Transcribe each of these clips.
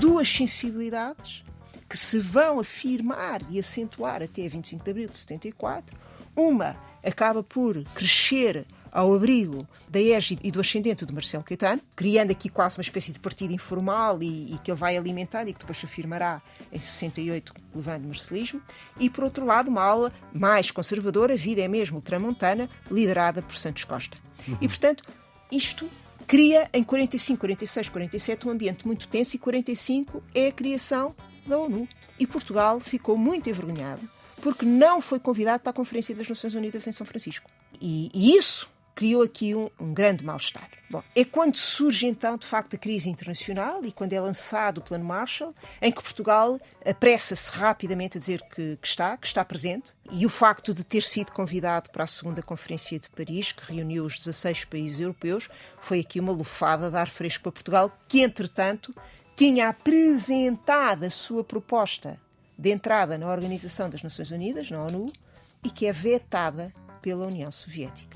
Duas sensibilidades que se vão afirmar e acentuar até 25 de abril de 74. Uma acaba por crescer ao abrigo da égide e do ascendente do Marcelo Caetano, criando aqui quase uma espécie de partido informal e, e, que ele vai alimentar e que depois se afirmará em 68, levando o marcelismo, e por outro lado uma aula mais conservadora, a vida é mesmo tramontana, liderada por Santos Costa. Uhum. E portanto, isto cria em 45, 46, 47 um ambiente muito tenso e 45 é a criação da ONU. E Portugal ficou muito envergonhado porque não foi convidado para a Conferência das Nações Unidas em São Francisco. E, e isso criou aqui um, um grande mal-estar. Bom, é quando surge então, de facto, a crise internacional e quando é lançado o Plano Marshall, em que Portugal apressa-se rapidamente a dizer que, que, está, que está presente, e o facto de ter sido convidado para a segunda Conferência de Paris, que reuniu os 16 países europeus, foi aqui uma lufada de ar fresco para Portugal, que, entretanto, tinha apresentado a sua proposta de entrada na Organização das Nações Unidas, na ONU, e que é vetada pela União Soviética.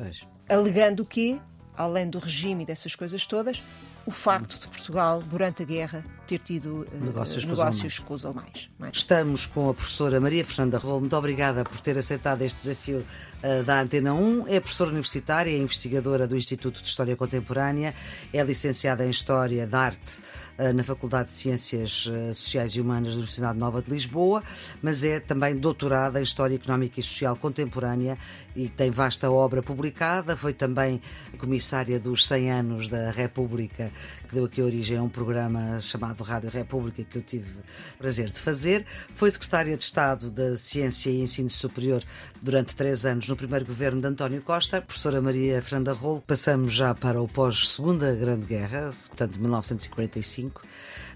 Pois. Alegando que, além do regime e dessas coisas todas, o facto de Portugal, durante a guerra, ter tido uh, negócios, negócios com os alemães. É? Estamos com a professora Maria Fernanda Rolo. Muito obrigada por ter aceitado este desafio uh, da Antena 1. É professora universitária, é investigadora do Instituto de História Contemporânea, é licenciada em História da Arte uh, na Faculdade de Ciências Sociais e Humanas da Universidade Nova de Lisboa, mas é também doutorada em História Económica e Social Contemporânea e tem vasta obra publicada. Foi também comissária dos 100 anos da República, que deu aqui origem a um programa chamado Rádio República, que eu tive o prazer de fazer. Foi secretária de Estado da Ciência e Ensino Superior durante três anos no primeiro governo de António Costa. Professora Maria Fernanda Rolo, passamos já para o pós-Segunda Grande Guerra, portanto, 1945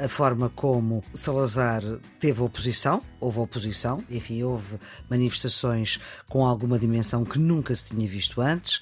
a forma como Salazar teve oposição, houve oposição, enfim, houve manifestações com alguma dimensão que nunca se tinha visto antes,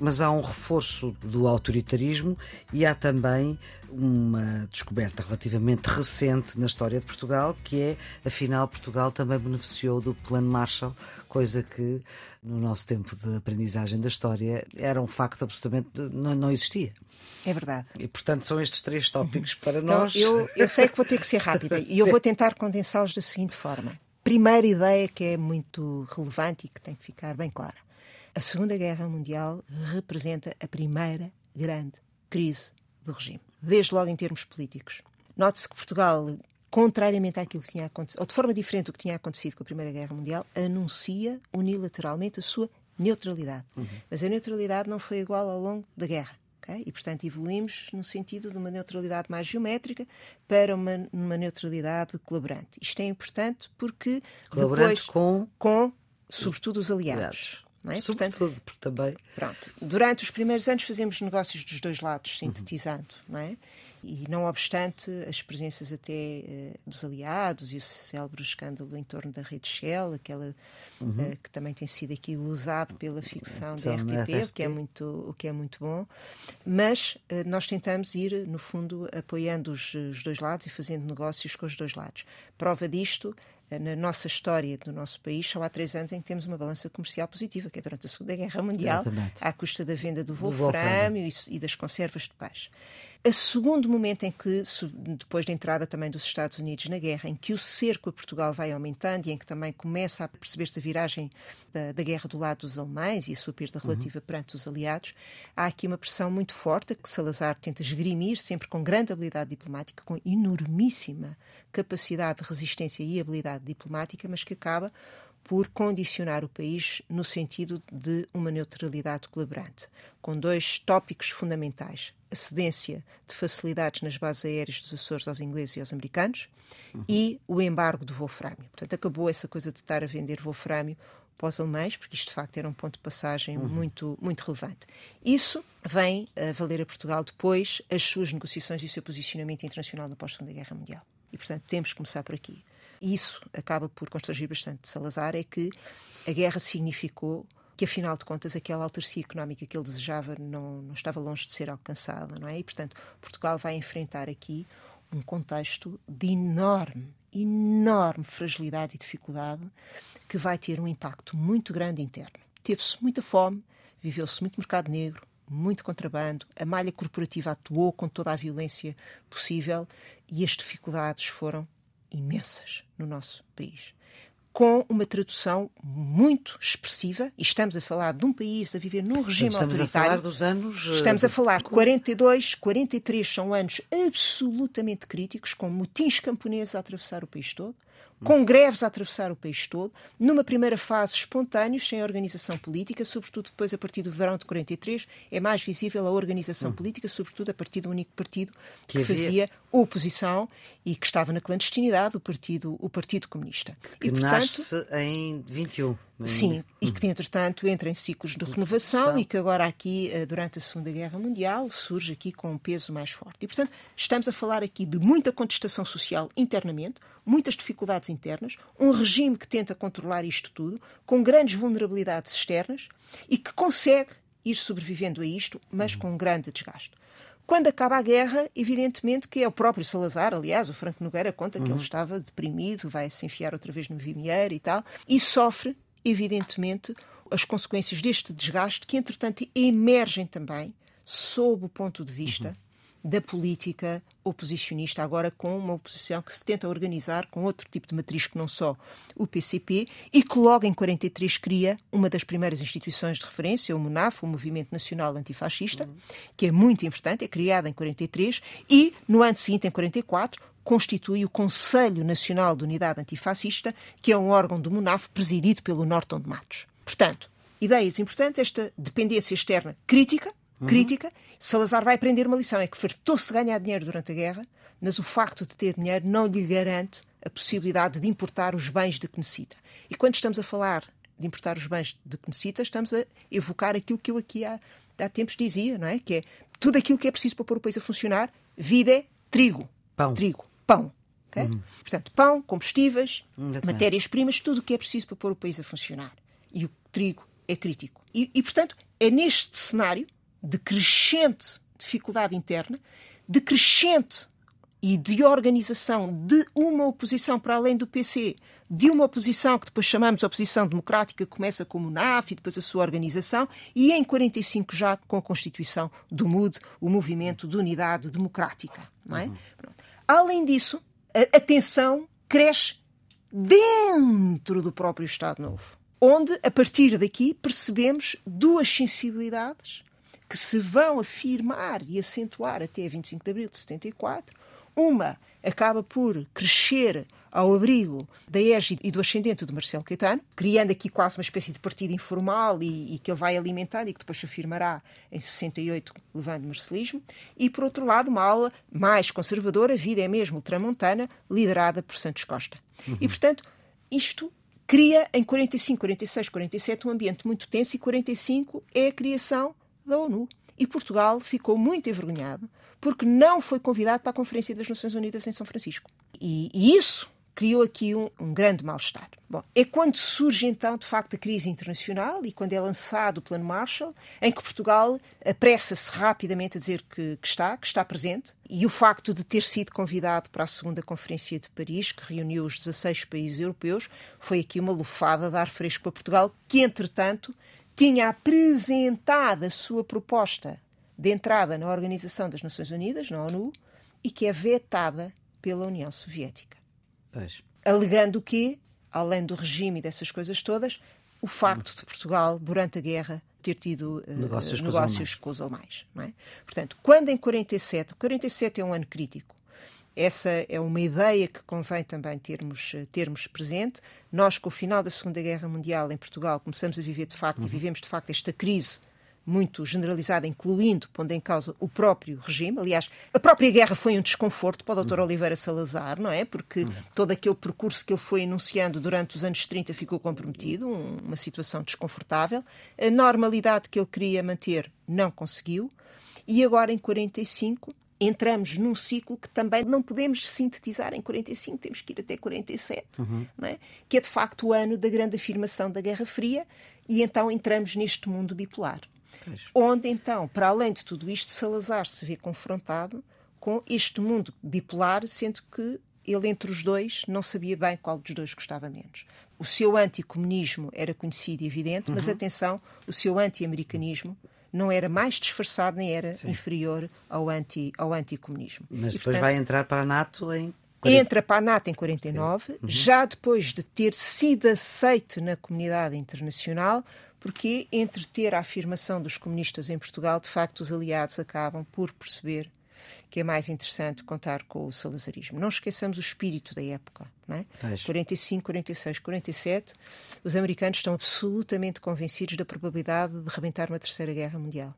mas há um reforço do autoritarismo e há também uma descoberta relativamente recente na história de Portugal, que é, afinal, Portugal também beneficiou do Plano Marshall, coisa que no nosso tempo de aprendizagem da história era um facto absolutamente não, não existia. É verdade. E, portanto, são estes três tópicos uhum. para então, nós. Eu, eu sei que vou ter que ser rápida e eu vou tentar condensá-los da seguinte forma. Primeira ideia que é muito relevante e que tem que ficar bem clara. A Segunda Guerra Mundial representa a primeira grande crise do regime, desde logo em termos políticos. Note-se que Portugal, contrariamente àquilo que tinha acontecido, ou de forma diferente do que tinha acontecido com a Primeira Guerra Mundial, anuncia unilateralmente a sua neutralidade. Uhum. Mas a neutralidade não foi igual ao longo da guerra. Okay? E, portanto, evoluímos no sentido de uma neutralidade mais geométrica para uma, uma neutralidade colaborante. Isto é importante porque. Colaborante depois, com. Com, sobretudo, os aliados. aliados. Não é? Sobretudo, porque também. Pronto. Durante os primeiros anos fazemos negócios dos dois lados, sintetizando, uhum. não é? E não obstante as presenças até uh, dos aliados e o célebre escândalo em torno da rede Shell, aquela uhum. uh, que também tem sido aqui usado pela ficção da RTP, o que é muito o que é muito bom. Mas uh, nós tentamos ir no fundo apoiando os, os dois lados e fazendo negócios com os dois lados. Prova disto na nossa história do nosso país, só há três anos em que temos uma balança comercial positiva, que é durante a Segunda Guerra Mundial, Exatamente. à custa da venda do wolframio e, e das conservas de peixe. A segundo momento em que, depois da entrada também dos Estados Unidos na guerra, em que o cerco a Portugal vai aumentando e em que também começa a perceber-se a viragem da, da, guerra do lado dos alemães e a sua perda relativa uhum. perante os aliados, há aqui uma pressão muito forte que Salazar tenta esgrimir, sempre com grande habilidade diplomática, com enormíssima capacidade de resistência e habilidade diplomática, mas que acaba por condicionar o país no sentido de uma neutralidade colaborante, com dois tópicos fundamentais: a cedência de facilidades nas bases aéreas dos Açores aos ingleses e aos americanos uhum. e o embargo do wolframio. Portanto, acabou essa coisa de estar a vender wolframio para os alemães, porque isto de facto era um ponto de passagem uhum. muito, muito relevante. Isso vem a valer a Portugal depois as suas negociações e o seu posicionamento internacional no pós-Segunda Guerra Mundial. E, portanto, temos que começar por aqui. Isso acaba por constrangir bastante Salazar, é que a guerra significou que, afinal de contas, aquela autarcia económica que ele desejava não, não estava longe de ser alcançada, não é? E, portanto, Portugal vai enfrentar aqui um contexto de enorme enorme fragilidade e dificuldade que vai ter um impacto muito grande interno. Teve-se muita fome, viveu-se muito mercado negro, muito contrabando, a malha corporativa atuou com toda a violência possível e as dificuldades foram imensas no nosso país. Com uma tradução muito expressiva, e estamos a falar de um país a viver num regime estamos autoritário. Estamos a falar dos anos. Estamos a falar 42, 43 são anos absolutamente críticos, com motins camponeses a atravessar o país todo com greves a atravessar o país todo, numa primeira fase espontâneos, sem organização política, sobretudo depois a partir do verão de 43, é mais visível a organização hum. política, sobretudo a partir do único partido que, que fazia oposição e que estava na clandestinidade, o Partido, o partido Comunista. Que e, portanto, nasce em 21. Sim, e que, entretanto, entra em ciclos de renovação e que agora aqui, eh, durante a Segunda Guerra Mundial, surge aqui com um peso mais forte. E, portanto, estamos a falar aqui de muita contestação social internamente, muitas dificuldades internas, um regime que tenta controlar isto tudo, com grandes vulnerabilidades externas e que consegue ir sobrevivendo a isto, mas com um grande desgaste. Quando acaba a guerra, evidentemente que é o próprio Salazar, aliás, o Franco Nogueira conta que uhum. ele estava deprimido, vai se enfiar outra vez no Vimier e tal, e sofre evidentemente, as consequências deste desgaste, que entretanto emergem também sob o ponto de vista uhum. da política oposicionista, agora com uma oposição que se tenta organizar com outro tipo de matriz que não só o PCP, e que logo em 43 cria uma das primeiras instituições de referência, o MUNAF, o Movimento Nacional Antifascista, uhum. que é muito importante, é criada em 43, e no ano seguinte, em 44, constitui o Conselho Nacional de Unidade Antifascista, que é um órgão do MUNAF presidido pelo Norton de Matos. Portanto, ideias importantes, esta dependência externa crítica, uhum. crítica. Salazar vai aprender uma lição, é que fartou-se ganhar dinheiro durante a guerra, mas o facto de ter dinheiro não lhe garante a possibilidade de importar os bens de que necessita. E quando estamos a falar de importar os bens de que necessita, estamos a evocar aquilo que eu aqui há, há tempos dizia, não é? Que é tudo aquilo que é preciso para pôr o país a funcionar, vida é trigo. Pão. Trigo pão. Okay? Uhum. Portanto, pão, combustíveis, matérias-primas, tudo o que é preciso para pôr o país a funcionar. E o trigo é crítico. E, e, portanto, é neste cenário de crescente dificuldade interna, de crescente e de organização de uma oposição para além do PC, de uma oposição que depois chamamos de oposição democrática, que começa como o NAF e depois a sua organização, e em 45 já com a constituição do MUD, o Movimento de Unidade Democrática. Não é? Uhum. Além disso, a, a tensão cresce dentro do próprio Estado Novo, onde, a partir daqui, percebemos duas sensibilidades que se vão afirmar e acentuar até 25 de abril de 74. Uma acaba por crescer ao abrigo da égide e do ascendente de Marcelo Caetano, criando aqui quase uma espécie de partido informal e, e, que ele vai alimentando e que depois se afirmará em 68, levando o marcelismo, e por outro lado uma aula mais conservadora, vida é mesmo ultramontana, liderada por Santos Costa. Uhum. E portanto, isto cria em 45, 46, 47 um ambiente muito tenso e 45 é a criação da ONU. E Portugal ficou muito envergonhado porque não foi convidado para a Conferência das Nações Unidas em São Francisco. E, e isso criou aqui um, um grande mal-estar. Bom, é quando surge então, de facto, a crise internacional e quando é lançado o Plano Marshall, em que Portugal apressa-se rapidamente a dizer que, que, está, que está presente, e o facto de ter sido convidado para a segunda Conferência de Paris, que reuniu os 16 países europeus, foi aqui uma lufada de ar fresco para Portugal, que, entretanto, tinha apresentado a sua proposta de entrada na Organização das Nações Unidas, na ONU, e que é vetada pela União Soviética. Pois. Alegando que, além do regime e dessas coisas todas, o facto de Portugal, durante a guerra, ter tido uh, negócios, negócios com os alemães. É? Portanto, quando em 47, 47 é um ano crítico, essa é uma ideia que convém também termos, eh, termos presente. Nós, com o final da Segunda Guerra Mundial em Portugal, começamos a viver de facto, uhum. e vivemos de facto esta crise muito generalizada, incluindo, pondo em causa o próprio regime. Aliás, a própria guerra foi um desconforto para o Dr. Uhum. Oliveira Salazar, não é? Porque uhum. todo aquele percurso que ele foi enunciando durante os anos 30 ficou comprometido, uma situação desconfortável. A normalidade que ele queria manter não conseguiu. E agora, em 45, entramos num ciclo que também não podemos sintetizar em 45, temos que ir até 47, uhum. é? que é de facto o ano da grande afirmação da Guerra Fria, e então entramos neste mundo bipolar. Pois. Onde, então, para além de tudo isto, Salazar se vê confrontado com este mundo bipolar, sendo que ele entre os dois não sabia bem qual dos dois gostava menos. O seu anticomunismo era conhecido e evidente, uhum. mas atenção, o seu anti-americanismo não era mais disfarçado nem era Sim. inferior ao, anti, ao anticomunismo. Mas e, depois portanto, vai entrar para a NATO em. Entra para a NATO em 49, uhum. já depois de ter sido aceito na comunidade internacional, porque entre ter a afirmação dos comunistas em Portugal, de facto, os aliados acabam por perceber que é mais interessante contar com o salazarismo. Não esqueçamos o espírito da época. Não é? 45, 46, 47, os americanos estão absolutamente convencidos da probabilidade de rebentar uma terceira guerra mundial.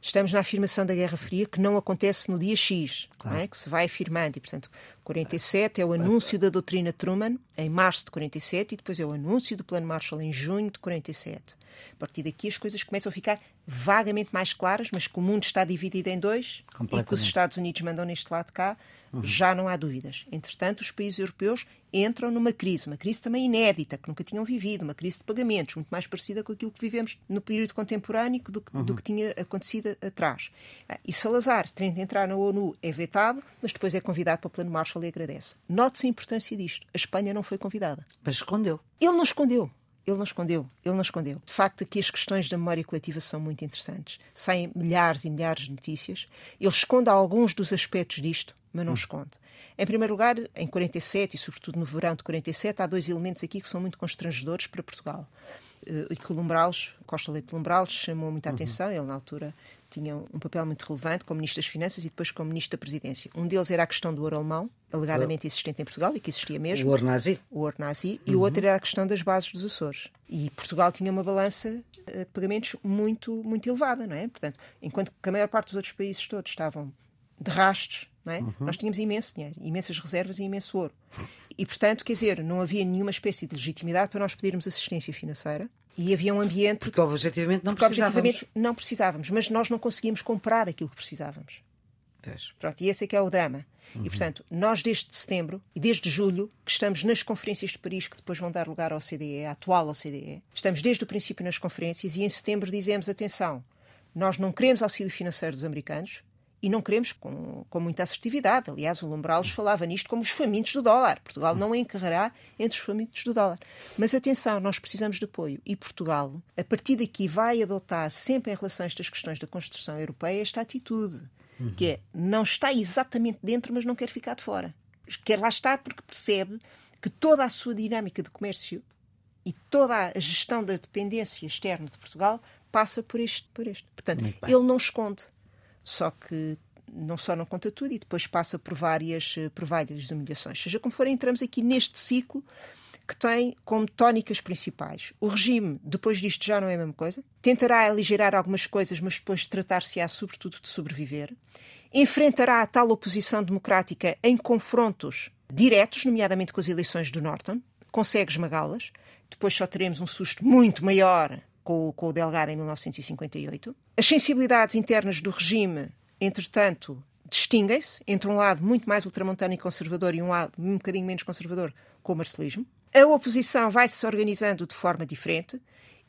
Estamos na afirmação da Guerra Fria, que não acontece no dia X, é? claro. é? que se vai afirmando. E, portanto, 47 é o anúncio da doutrina Truman, em março de 47, e depois é o anúncio do Plano Marshall, em junho de 47. A partir daqui as coisas começam a ficar vagamente mais claras, mas que o mundo está dividido em dois e que os Estados Unidos mandam neste lado cá, uhum. já não há dúvidas. Entretanto, os países europeus entram numa crise, uma crise também inédita, que nunca tinham vivido, uma crise de pagamentos, muito mais parecida com aquilo que vivemos no período contemporâneo do, uhum. do que tinha acontecido atrás. Ah, e Salazar, tendo de entrar na ONU, é vetado, mas depois é convidado para o Plano Marshall e agradece. Note-se a importância disto. A Espanha não foi convidada. Mas escondeu. Ele não escondeu. Ele não escondeu, ele não escondeu. De facto, aqui as questões da memória coletiva são muito interessantes. Saem milhares e milhares de notícias. Ele esconde alguns dos aspectos disto, mas não hum. esconde. Em primeiro lugar, em 47 e sobretudo no verão de 47, há dois elementos aqui que são muito constrangedores para Portugal. Uh, e que o Lumbrales, Costa Leite Lumbrales, chamou muita uhum. atenção. Ele, na altura, tinha um papel muito relevante como Ministro das Finanças e depois como Ministro da Presidência. Um deles era a questão do ouro alemão, alegadamente existente em Portugal e que existia mesmo. O ouro nazi. O ouro nazi. E o outro era a questão das bases dos Açores. E Portugal tinha uma balança eh, de pagamentos muito, muito elevada, não é? Portanto, enquanto que a maior parte dos outros países todos estavam de rastros, não é? Uhum. nós tínhamos imenso dinheiro, imensas reservas e imenso ouro. E, portanto, quer dizer, não havia nenhuma espécie de legitimidade para nós pedirmos assistência financeira e havia um ambiente. Porque objetivamente não precisávamos. objetivamente não precisávamos, mas nós não conseguíamos comprar aquilo que precisávamos. Pronto, e esse é que é o drama. Uhum. E, portanto, nós desde setembro e desde julho, que estamos nas conferências de Paris, que depois vão dar lugar ao CDE, à atual OCDE, estamos desde o princípio nas conferências e em setembro dizemos: atenção, nós não queremos auxílio financeiro dos americanos, e não queremos com, com muita assertividade. Aliás, o Lombrales falava nisto como os famintos do dólar. Portugal não encarrará entre os famintos do dólar. Mas atenção, nós precisamos de apoio. E Portugal, a partir daqui, vai adotar sempre em relação a estas questões da construção europeia esta atitude, uhum. que é não está exatamente dentro, mas não quer ficar de fora. Quer lá estar porque percebe que toda a sua dinâmica de comércio e toda a gestão da dependência externa de Portugal passa por este. Por este. Portanto, ele não esconde só que não só não conta tudo e depois passa por várias, eh, por várias humilhações. Seja como for, entramos aqui neste ciclo que tem como tónicas principais. O regime, depois disto, já não é a mesma coisa. Tentará aligerar algumas coisas, mas depois tratar-se-á sobretudo de sobreviver. Enfrentará a tal oposição democrática em confrontos diretos, nomeadamente com as eleições do Norton. Consegue esmagá-las. Depois só teremos um susto muito maior com, com o Delgado em 1958. As sensibilidades internas do regime, entretanto, distinguem-se entre um lado muito mais ultramontano e conservador e um lado um bocadinho menos conservador, com o marcelismo. A oposição vai se organizando de forma diferente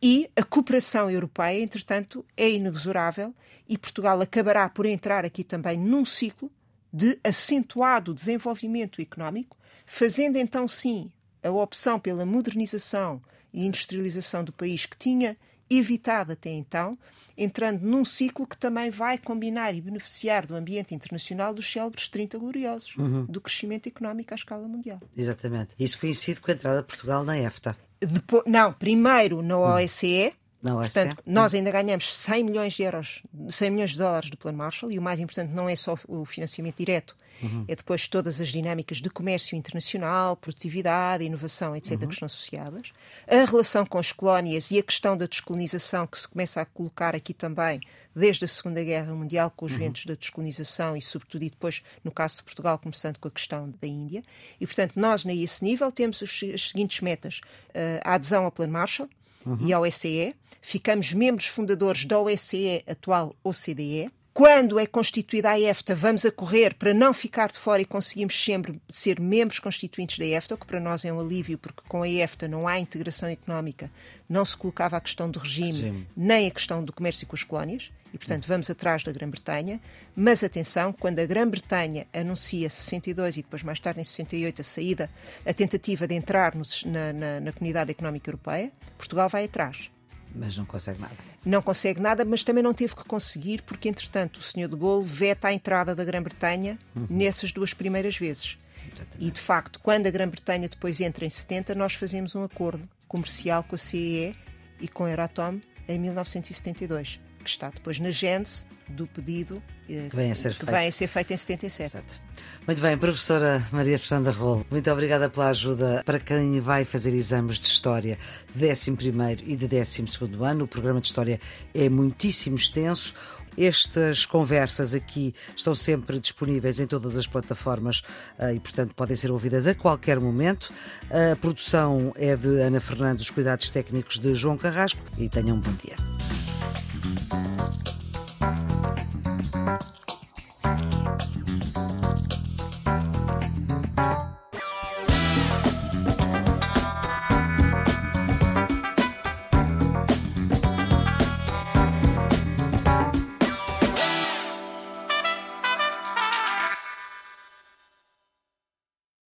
e a cooperação europeia, entretanto, é inexorável e Portugal acabará por entrar aqui também num ciclo de acentuado desenvolvimento económico, fazendo então sim a opção pela modernização e industrialização do país que tinha evitado até então, entrando num ciclo que também vai combinar e beneficiar do ambiente internacional dos célebres 30 gloriosos, uhum. do crescimento económico à escala mundial. Exatamente. Isso coincide com a entrada de Portugal na EFTA. Depois, não, primeiro na OSCE, não, Portanto, nós ainda ganhamos 100 milhões de euros, 100 milhões de dólares do Plano Marshall e o mais importante não é só o financiamento direto, uhum. é depois todas as dinâmicas de comércio internacional, produtividade, inovação, etc., uhum. que estão associadas. A relação com as colónias e a questão da descolonização que se começa a colocar aqui também desde a Segunda Guerra Mundial, com os uhum. ventos da descolonização e, sobretudo, e depois, no caso de Portugal, começando com a questão da Índia. E, portanto, nós, nesse nível, temos as seguintes metas: uh, a adesão ao Plano Marshall, uhum. e OSCE. Ficamos membros fundadores da OSCE, atual OCDE. Quando é constituída a EFTA, vamos a correr para não ficar de fora e conseguimos sempre ser membros constituintes da EFTA, o que para nós é um alívio, porque com a EFTA não há integração económica, não se colocava a questão do regime, Sim. nem a questão do comércio com as colónias, e portanto vamos atrás da Grã-Bretanha. Mas atenção, quando a Grã-Bretanha anuncia 62 e depois mais tarde em 68 a saída, a tentativa de entrar no, na, na, na Comunidade Económica Europeia, Portugal vai atrás. Mas não consegue nada. Não consegue nada, mas também não teve que conseguir, porque entretanto o senhor de Gaulle veta a entrada da Grã-Bretanha uhum. nessas duas primeiras vezes. Exatamente. E de facto, quando a Grã-Bretanha depois entra em 70, nós fazemos um acordo comercial com a CEE e com a Euratom em 1972, que está depois na gênese do pedido eh, que vem a ser, que feito. Vem a ser feito em 77. Exato. Muito bem, professora Maria Fernanda Rolo, muito obrigada pela ajuda para quem vai fazer exames de História de 11 e de 12 ano. O programa de História é muitíssimo extenso. Estas conversas aqui estão sempre disponíveis em todas as plataformas eh, e, portanto, podem ser ouvidas a qualquer momento. A produção é de Ana Fernandes, os cuidados técnicos de João Carrasco e tenham um bom dia. Thank you.